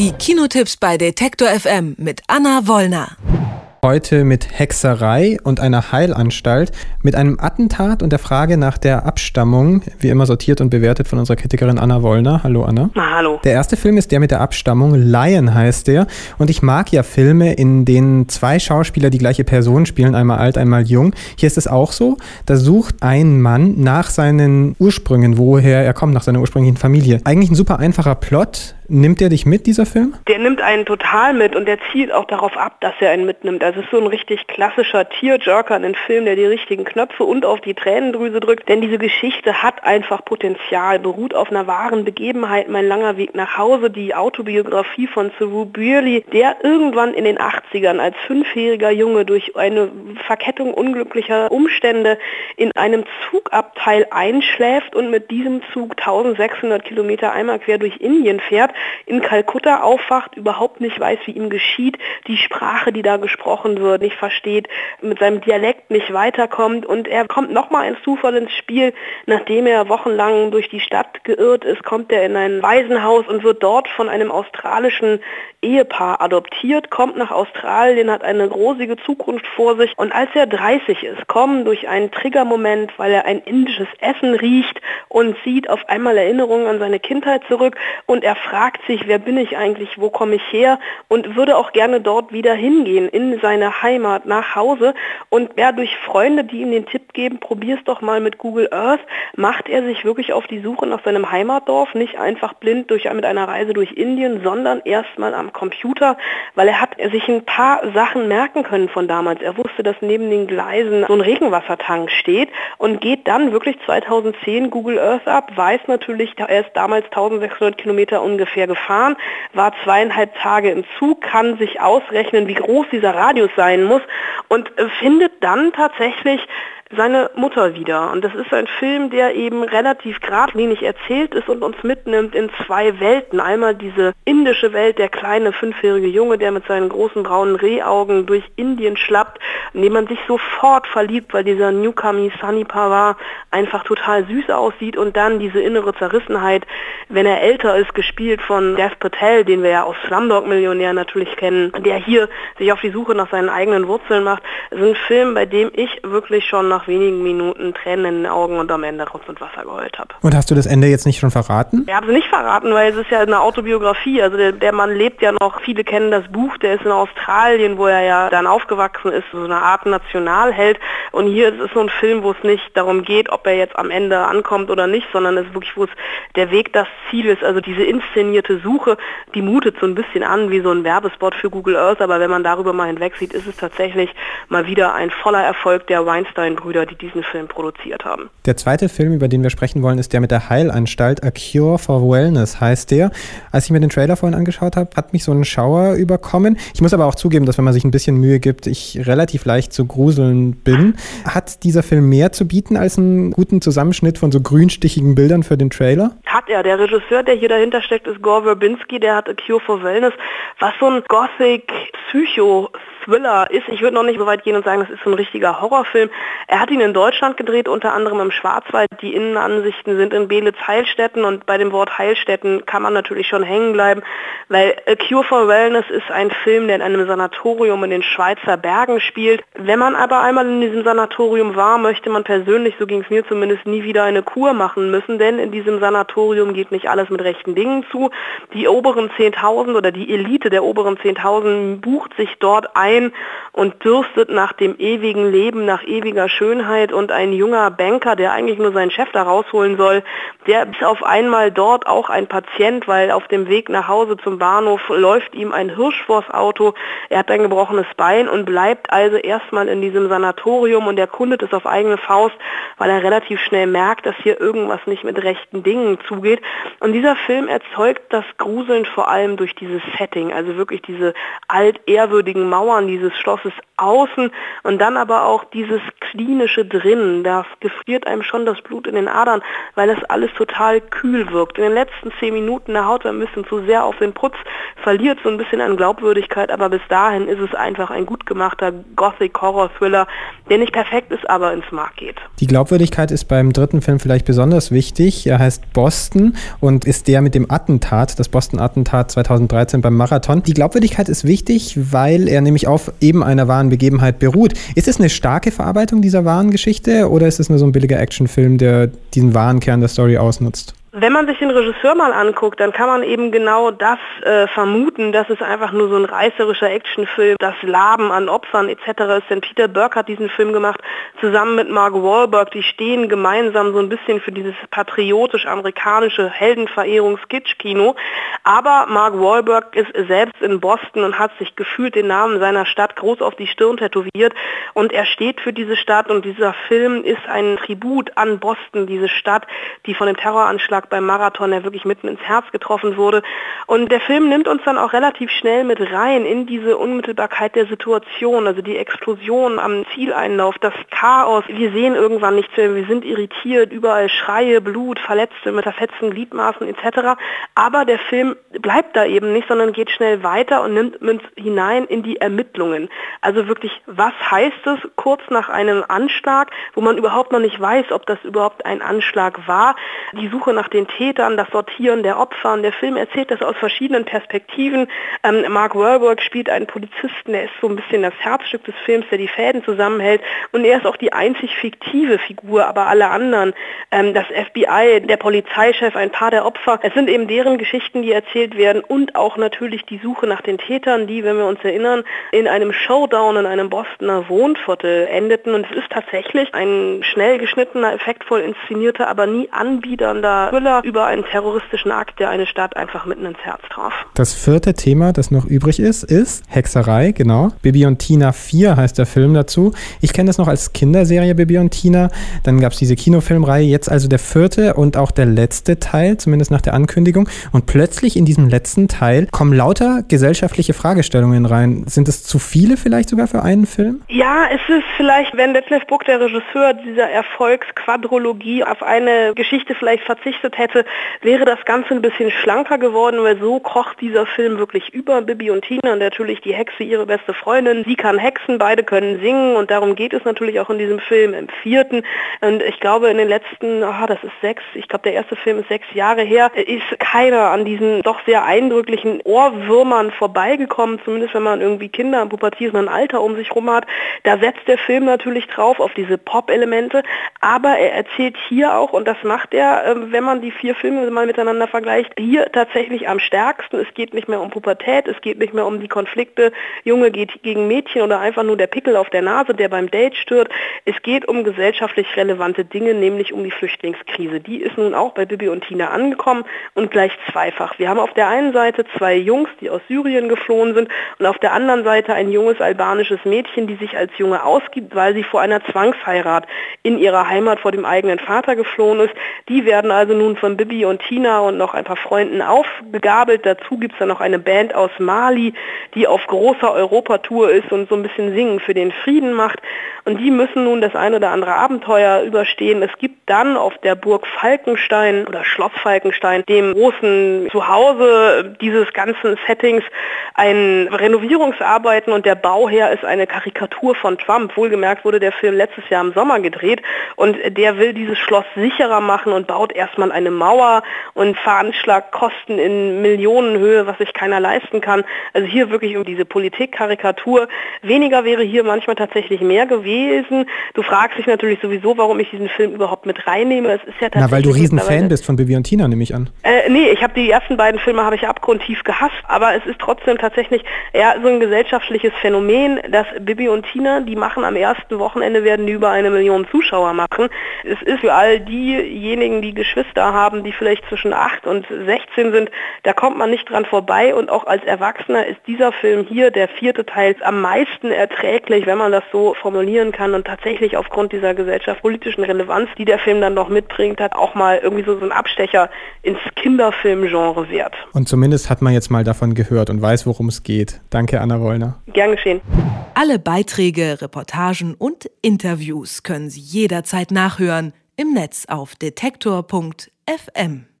Die Kinotipps bei Detektor FM mit Anna Wollner. Heute mit Hexerei und einer Heilanstalt, mit einem Attentat und der Frage nach der Abstammung, wie immer sortiert und bewertet von unserer Kritikerin Anna Wollner. Hallo Anna. Na, hallo. Der erste Film ist der mit der Abstammung, Lion heißt der. Und ich mag ja Filme, in denen zwei Schauspieler die gleiche Person spielen, einmal alt, einmal jung. Hier ist es auch so, da sucht ein Mann nach seinen Ursprüngen, woher er kommt, nach seiner ursprünglichen Familie. Eigentlich ein super einfacher Plot, Nimmt der dich mit, dieser Film? Der nimmt einen total mit und der zielt auch darauf ab, dass er einen mitnimmt. Also es ist so ein richtig klassischer Tearjerker, ein Film, der die richtigen Knöpfe und auf die Tränendrüse drückt. Denn diese Geschichte hat einfach Potenzial, beruht auf einer wahren Begebenheit. Mein langer Weg nach Hause, die Autobiografie von Saru Burley, der irgendwann in den 80ern als fünfjähriger Junge durch eine Verkettung unglücklicher Umstände in einem Zugabteil einschläft und mit diesem Zug 1600 Kilometer einmal quer durch Indien fährt in Kalkutta aufwacht, überhaupt nicht weiß, wie ihm geschieht, die Sprache, die da gesprochen wird, nicht versteht, mit seinem Dialekt nicht weiterkommt und er kommt nochmal ins Zufall ins Spiel, nachdem er wochenlang durch die Stadt geirrt ist, kommt er in ein Waisenhaus und wird dort von einem australischen Ehepaar adoptiert, kommt nach Australien, hat eine rosige Zukunft vor sich. Und als er 30 ist, kommen durch einen Triggermoment, weil er ein indisches Essen riecht und sieht auf einmal Erinnerungen an seine Kindheit zurück. Und er fragt sich, wer bin ich eigentlich, wo komme ich her? Und würde auch gerne dort wieder hingehen, in seine Heimat, nach Hause. Und ja, durch Freunde, die ihm den Tipp geben, probier es doch mal mit Google Earth, macht er sich wirklich auf die Suche nach seinem Heimatdorf, nicht einfach blind durch, mit einer Reise durch Indien, sondern erstmal am Computer, weil er hat sich ein paar Sachen merken können von damals. Er wusste, dass neben den Gleisen so ein Regenwassertank steht und geht dann wirklich 2010 Google Earth ab, weiß natürlich, er ist damals 1600 Kilometer ungefähr gefahren, war zweieinhalb Tage im Zug, kann sich ausrechnen, wie groß dieser Radius sein muss und findet dann tatsächlich seine Mutter wieder. Und das ist ein Film, der eben relativ geradlinig erzählt ist und uns mitnimmt in zwei Welten. Einmal diese indische Welt, der kleine fünfjährige Junge, der mit seinen großen braunen Rehaugen durch Indien schlappt, in dem man sich sofort verliebt, weil dieser Newcomer Sunny Pawar einfach total süß aussieht und dann diese innere Zerrissenheit, wenn er älter ist, gespielt von Dev Patel, den wir ja aus Slumdog Millionär natürlich kennen, der hier sich auf die Suche nach seinen eigenen Wurzeln macht. Es ist ein Film, bei dem ich wirklich schon nach nach wenigen Minuten Tränen in den Augen und am Ende Rotz und Wasser geheult habe. Und hast du das Ende jetzt nicht schon verraten? Ich habe es nicht verraten, weil es ist ja eine Autobiografie. Also der, der, Mann lebt ja noch, viele kennen das Buch, der ist in Australien, wo er ja dann aufgewachsen ist, so eine Art Nationalheld. Und hier ist es so ein Film, wo es nicht darum geht, ob er jetzt am Ende ankommt oder nicht, sondern es ist wirklich, wo es der Weg das Ziel ist. Also diese inszenierte Suche, die mutet so ein bisschen an wie so ein Werbespot für Google Earth, aber wenn man darüber mal hinweg sieht, ist es tatsächlich mal wieder ein voller Erfolg der Weinstein-Brüder Brüder, die diesen Film produziert haben. Der zweite Film, über den wir sprechen wollen, ist der mit der Heilanstalt. A Cure for Wellness heißt der. Als ich mir den Trailer vorhin angeschaut habe, hat mich so ein Schauer überkommen. Ich muss aber auch zugeben, dass wenn man sich ein bisschen Mühe gibt, ich relativ leicht zu gruseln bin. Hat dieser Film mehr zu bieten als einen guten Zusammenschnitt von so grünstichigen Bildern für den Trailer? Hat er. Der Regisseur, der hier dahinter steckt, ist Gore Verbinski. Der hat A Cure for Wellness, was so ein Gothic-Psycho Thriller ist. Ich würde noch nicht so weit gehen und sagen, das ist so ein richtiger Horrorfilm. Er hat ihn in Deutschland gedreht, unter anderem im Schwarzwald. Die Innenansichten sind in Belitz-Heilstätten und bei dem Wort Heilstätten kann man natürlich schon hängen bleiben, weil A Cure for Wellness ist ein Film, der in einem Sanatorium in den Schweizer Bergen spielt. Wenn man aber einmal in diesem Sanatorium war, möchte man persönlich, so ging es mir zumindest, nie wieder eine Kur machen müssen, denn in diesem Sanatorium geht nicht alles mit rechten Dingen zu. Die oberen 10.000 oder die Elite der oberen 10.000 bucht sich dort ein ein und dürstet nach dem ewigen Leben, nach ewiger Schönheit. Und ein junger Banker, der eigentlich nur seinen Chef da rausholen soll, der ist auf einmal dort auch ein Patient, weil auf dem Weg nach Hause zum Bahnhof läuft ihm ein Hirsch vors Auto, er hat ein gebrochenes Bein und bleibt also erstmal in diesem Sanatorium. Und erkundet es auf eigene Faust, weil er relativ schnell merkt, dass hier irgendwas nicht mit rechten Dingen zugeht. Und dieser Film erzeugt das Gruseln vor allem durch dieses Setting, also wirklich diese altehrwürdigen Mauern, Mauern dieses Schlosses außen und dann aber auch dieses klinische drinnen. Da gefriert einem schon das Blut in den Adern, weil das alles total kühl wirkt. In den letzten zehn Minuten der Haut ein bisschen zu sehr auf den Putz, verliert so ein bisschen an Glaubwürdigkeit, aber bis dahin ist es einfach ein gut gemachter Gothic-Horror-Thriller, der nicht perfekt ist, aber ins Mark geht. Die Glaubwürdigkeit ist beim dritten Film vielleicht besonders wichtig. Er heißt Boston und ist der mit dem Attentat, das Boston-Attentat 2013 beim Marathon. Die Glaubwürdigkeit ist wichtig, weil er nämlich auf eben einer wahren Begebenheit beruht. Ist es eine starke Verarbeitung dieser wahren Geschichte oder ist es nur so ein billiger Actionfilm, der diesen wahren Kern der Story ausnutzt? Wenn man sich den Regisseur mal anguckt, dann kann man eben genau das äh, vermuten, dass es einfach nur so ein reißerischer Actionfilm, das Laben an Opfern etc. ist. Denn Peter Burke hat diesen Film gemacht, zusammen mit Mark Wahlberg. Die stehen gemeinsam so ein bisschen für dieses patriotisch-amerikanische Heldenverehrungs-Kitsch-Kino. Aber Mark Wahlberg ist selbst in Boston und hat sich gefühlt den Namen seiner Stadt groß auf die Stirn tätowiert. Und er steht für diese Stadt und dieser Film ist ein Tribut an Boston, diese Stadt, die von dem Terroranschlag Anschlag beim Marathon, der wirklich mitten ins Herz getroffen wurde. Und der Film nimmt uns dann auch relativ schnell mit rein in diese Unmittelbarkeit der Situation, also die Explosion am Zieleinlauf, das Chaos. Wir sehen irgendwann nichts mehr, wir sind irritiert, überall Schreie, Blut, Verletzte mit zerfetzten Gliedmaßen etc. Aber der Film bleibt da eben nicht, sondern geht schnell weiter und nimmt uns hinein in die Ermittlungen. Also wirklich, was heißt es kurz nach einem Anschlag, wo man überhaupt noch nicht weiß, ob das überhaupt ein Anschlag war, die Suche nach den Tätern, das Sortieren der Opfer. Und der Film erzählt das aus verschiedenen Perspektiven. Ähm, Mark Wahlberg spielt einen Polizisten, der ist so ein bisschen das Herzstück des Films, der die Fäden zusammenhält. Und er ist auch die einzig fiktive Figur, aber alle anderen, ähm, das FBI, der Polizeichef, ein paar der Opfer, es sind eben deren Geschichten, die erzählt werden und auch natürlich die Suche nach den Tätern, die, wenn wir uns erinnern, in einem Showdown in einem Bostoner Wohnviertel endeten. Und es ist tatsächlich ein schnell geschnittener, effektvoll inszenierter, aber nie anbiedernder Thriller über einen terroristischen Akt, der eine Stadt einfach mitten ins Herz traf. Das vierte Thema, das noch übrig ist, ist Hexerei, genau. Bibi und Tina 4 heißt der Film dazu. Ich kenne das noch als Kinderserie Bibi und Tina. Dann gab es diese Kinofilmreihe, jetzt also der vierte und auch der letzte Teil, zumindest nach der Ankündigung. Und plötzlich in diesem letzten Teil kommen lauter gesellschaftliche Fragestellungen rein. Sind es zu viele vielleicht sogar für einen Film? Ja, es ist vielleicht, wenn Detlef Buck, der Regisseur dieser Erfolgsquadrologie, auf eine Geschichte vielleicht verzichtet verzichtet hätte, wäre das Ganze ein bisschen schlanker geworden, weil so kocht dieser Film wirklich über Bibi und Tina und natürlich die Hexe ihre beste Freundin. Sie kann hexen, beide können singen und darum geht es natürlich auch in diesem Film im vierten. Und ich glaube in den letzten, aha, das ist sechs, ich glaube der erste Film ist sechs Jahre her, ist keiner an diesen doch sehr eindrücklichen Ohrwürmern vorbeigekommen, zumindest wenn man irgendwie Kinder im pubertierenden Alter um sich rum hat. Da setzt der Film natürlich drauf auf diese Pop-Elemente, aber er erzählt hier auch, und das macht er, ähm, wenn man die vier Filme mal miteinander vergleicht, hier tatsächlich am stärksten. Es geht nicht mehr um Pubertät, es geht nicht mehr um die Konflikte, Junge geht gegen Mädchen oder einfach nur der Pickel auf der Nase, der beim Date stört. Es geht um gesellschaftlich relevante Dinge, nämlich um die Flüchtlingskrise. Die ist nun auch bei Bibi und Tina angekommen und gleich zweifach. Wir haben auf der einen Seite zwei Jungs, die aus Syrien geflohen sind und auf der anderen Seite ein junges albanisches Mädchen, die sich als Junge ausgibt, weil sie vor einer Zwangsheirat in ihrer Heimat vor dem eigenen Vater geflohen ist. Die werden also nun von Bibi und Tina und noch ein paar Freunden aufgegabelt. Dazu gibt es dann noch eine Band aus Mali, die auf großer Europatour ist und so ein bisschen Singen für den Frieden macht. Und die müssen nun das ein oder andere Abenteuer überstehen. Es gibt dann auf der Burg Falkenstein oder Schloss Falkenstein, dem großen Zuhause dieses ganzen Settings, ein Renovierungsarbeiten und der Bauherr ist eine Karikatur von Trump. Wohlgemerkt wurde der Film letztes Jahr im Sommer gedreht und der will dieses Schloss sicherer machen und baut erstmal eine Mauer und Veranschlagkosten in Millionenhöhe, was sich keiner leisten kann. Also hier wirklich um diese Politikkarikatur. Weniger wäre hier manchmal tatsächlich mehr gewesen. Du fragst dich natürlich sowieso, warum ich diesen Film überhaupt mit reinnehme. Es ist ja tatsächlich Na, weil du Riesenfan bist von Bibi und Tina, nehme ich an. Äh, nee, ich habe die ersten beiden Filme habe ich abgrundtief gehasst, aber es ist trotzdem tatsächlich eher so ein gesellschaftliches Phänomen, dass Bibi und Tina, die machen am ersten Wochenende werden die über eine Million Zuschauer machen. Es ist für all diejenigen, die Geschwister Kinder haben, die vielleicht zwischen 8 und 16 sind, da kommt man nicht dran vorbei und auch als Erwachsener ist dieser Film hier, der vierte Teil, am meisten erträglich, wenn man das so formulieren kann und tatsächlich aufgrund dieser gesellschaftspolitischen Relevanz, die der Film dann noch mitbringt, hat auch mal irgendwie so, so ein Abstecher ins Kinderfilmgenre wert. Und zumindest hat man jetzt mal davon gehört und weiß, worum es geht. Danke, Anna Wollner. Gern geschehen. Alle Beiträge, Reportagen und Interviews können Sie jederzeit nachhören im Netz auf detektor.fm. FM.